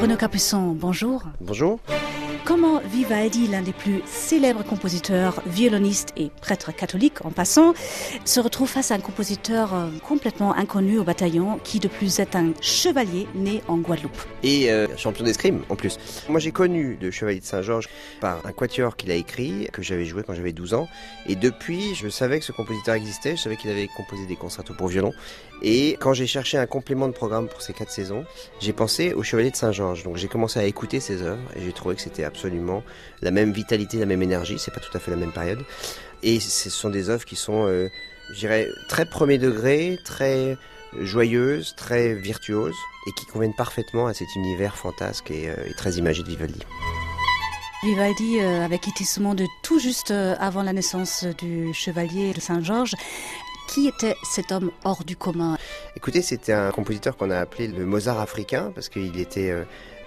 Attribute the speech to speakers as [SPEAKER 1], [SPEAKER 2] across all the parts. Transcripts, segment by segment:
[SPEAKER 1] Renaud Capuçon, bonjour.
[SPEAKER 2] Bonjour.
[SPEAKER 1] Comment Vivaldi, l'un des plus célèbres compositeurs, violonistes et prêtre catholique en passant, se retrouve face à un compositeur euh, complètement inconnu au bataillon qui de plus est un chevalier né en Guadeloupe
[SPEAKER 2] Et euh, champion d'escrime en plus. Moi j'ai connu le Chevalier de Saint-Georges par un quatuor qu'il a écrit, que j'avais joué quand j'avais 12 ans. Et depuis, je savais que ce compositeur existait, je savais qu'il avait composé des concertos pour violon. Et quand j'ai cherché un complément de programme pour ces quatre saisons, j'ai pensé au Chevalier de Saint-Georges. Donc j'ai commencé à écouter ses œuvres et j'ai trouvé que c'était absolument la même vitalité, la même énergie. C'est pas tout à fait la même période. Et ce sont des œuvres qui sont, euh, je dirais, très premier degré, très joyeuses, très virtuoses et qui conviennent parfaitement à cet univers fantasque et, euh, et très imagé de Vivaldi.
[SPEAKER 1] Vivaldi euh, avait quitté ce monde tout juste euh, avant la naissance du chevalier de Saint-Georges. Qui était cet homme hors du commun?
[SPEAKER 2] Écoutez, c'était un compositeur qu'on a appelé le Mozart africain parce qu'il était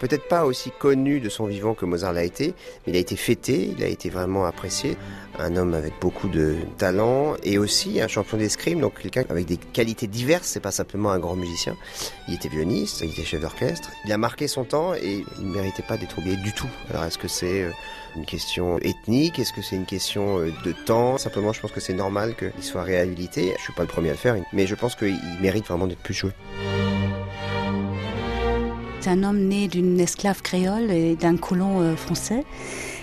[SPEAKER 2] peut-être pas aussi connu de son vivant que Mozart l'a été, mais il a été fêté, il a été vraiment apprécié. Un homme avec beaucoup de talent et aussi un champion d'escrime, donc quelqu'un avec des qualités diverses, c'est pas simplement un grand musicien. Il était violoniste, il était chef d'orchestre. Il a marqué son temps et il ne méritait pas d'être oublié du tout. Alors est-ce que c'est euh, une question ethnique? Est-ce que c'est une question euh, de temps? Simplement, je pense que c'est normal qu'il soit réhabilité. Je suis pas le premier à le faire, mais je pense qu'il mérite vraiment d'être plus joué.
[SPEAKER 1] C'est un homme né d'une esclave créole et d'un colon euh, français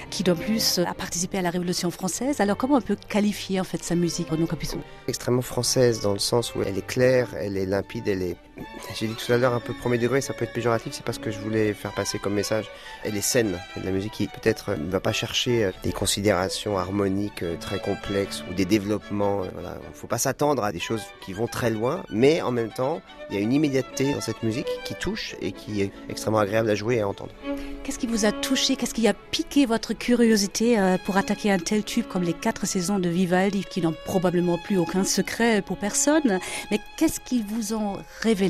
[SPEAKER 1] qui de plus a participé à la Révolution française. Alors comment on peut qualifier en fait sa musique, Renaud Capuçon?
[SPEAKER 2] Extrêmement française dans le sens où elle est claire, elle est limpide, elle est... J'ai dit tout à l'heure un peu premier degré, ça peut être péjoratif, c'est pas ce que je voulais faire passer comme message. Elle est saine, c'est de la musique qui peut-être ne va pas chercher des considérations harmoniques très complexes ou des développements. Voilà. Il faut pas s'attendre à des choses qui vont très loin, mais en même temps, il y a une immédiateté dans cette musique qui touche et qui est extrêmement agréable à jouer et à entendre.
[SPEAKER 1] Qu'est-ce qui vous a touché? Qu'est-ce qui a piqué votre curiosité euh, pour attaquer un tel tube comme les quatre saisons de Vivaldi, qui n'ont probablement plus aucun secret pour personne? Mais qu'est-ce qui vous ont révélé,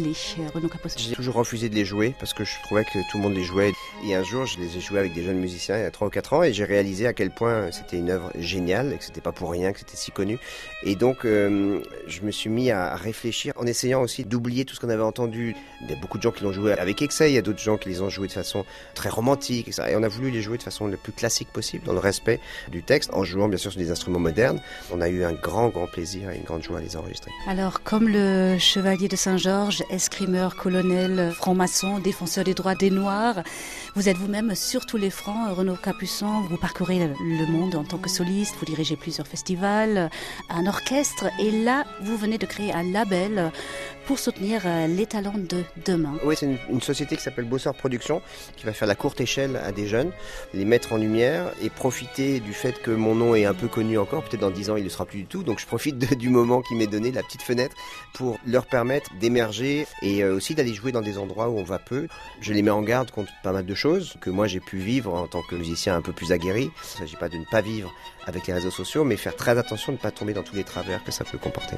[SPEAKER 1] Renaud
[SPEAKER 2] J'ai toujours refusé de les jouer parce que je trouvais que tout le monde les jouait. Et un jour, je les ai joués avec des jeunes musiciens il y a 3 ou 4 ans et j'ai réalisé à quel point c'était une œuvre géniale et que c'était pas pour rien que c'était si connu. Et donc, euh, je me suis mis à réfléchir en essayant aussi d'oublier tout ce qu'on avait entendu. Il y a beaucoup de gens qui l'ont joué avec excès, il y a d'autres gens qui les ont joués de façon très romantique, etc. Et on a voulu les jouer de façon le plus classique possible, dans le respect du texte, en jouant bien sûr sur des instruments modernes. On a eu un grand, grand plaisir et une grande joie à les enregistrer.
[SPEAKER 1] Alors, comme le chevalier de Saint-Georges, escrimeur, colonel, franc-maçon, défenseur des droits des Noirs, vous êtes vous-même sur tous les fronts, Renaud Capuçon, vous parcourez le monde en tant que soliste, vous dirigez plusieurs festivals, un orchestre, et là, vous venez de créer un label pour soutenir les talents de demain.
[SPEAKER 2] Oui, c'est une, société qui s'appelle Bosseur Productions, qui va faire la courte échelle à des jeunes, les mettre en lumière et profiter du fait que mon nom est un peu connu encore. Peut-être dans 10 ans, il ne le sera plus du tout. Donc je profite du moment qui m'est donné, la petite fenêtre, pour leur permettre d'émerger et euh, aussi d'aller jouer dans des endroits où on va peu. Je les mets en garde contre pas mal de choses que moi j'ai pu vivre en tant que musicien un peu plus aguerri. Il ne s'agit pas de ne pas vivre avec les réseaux sociaux, mais faire très attention de ne pas tomber dans tous les travers que ça peut comporter.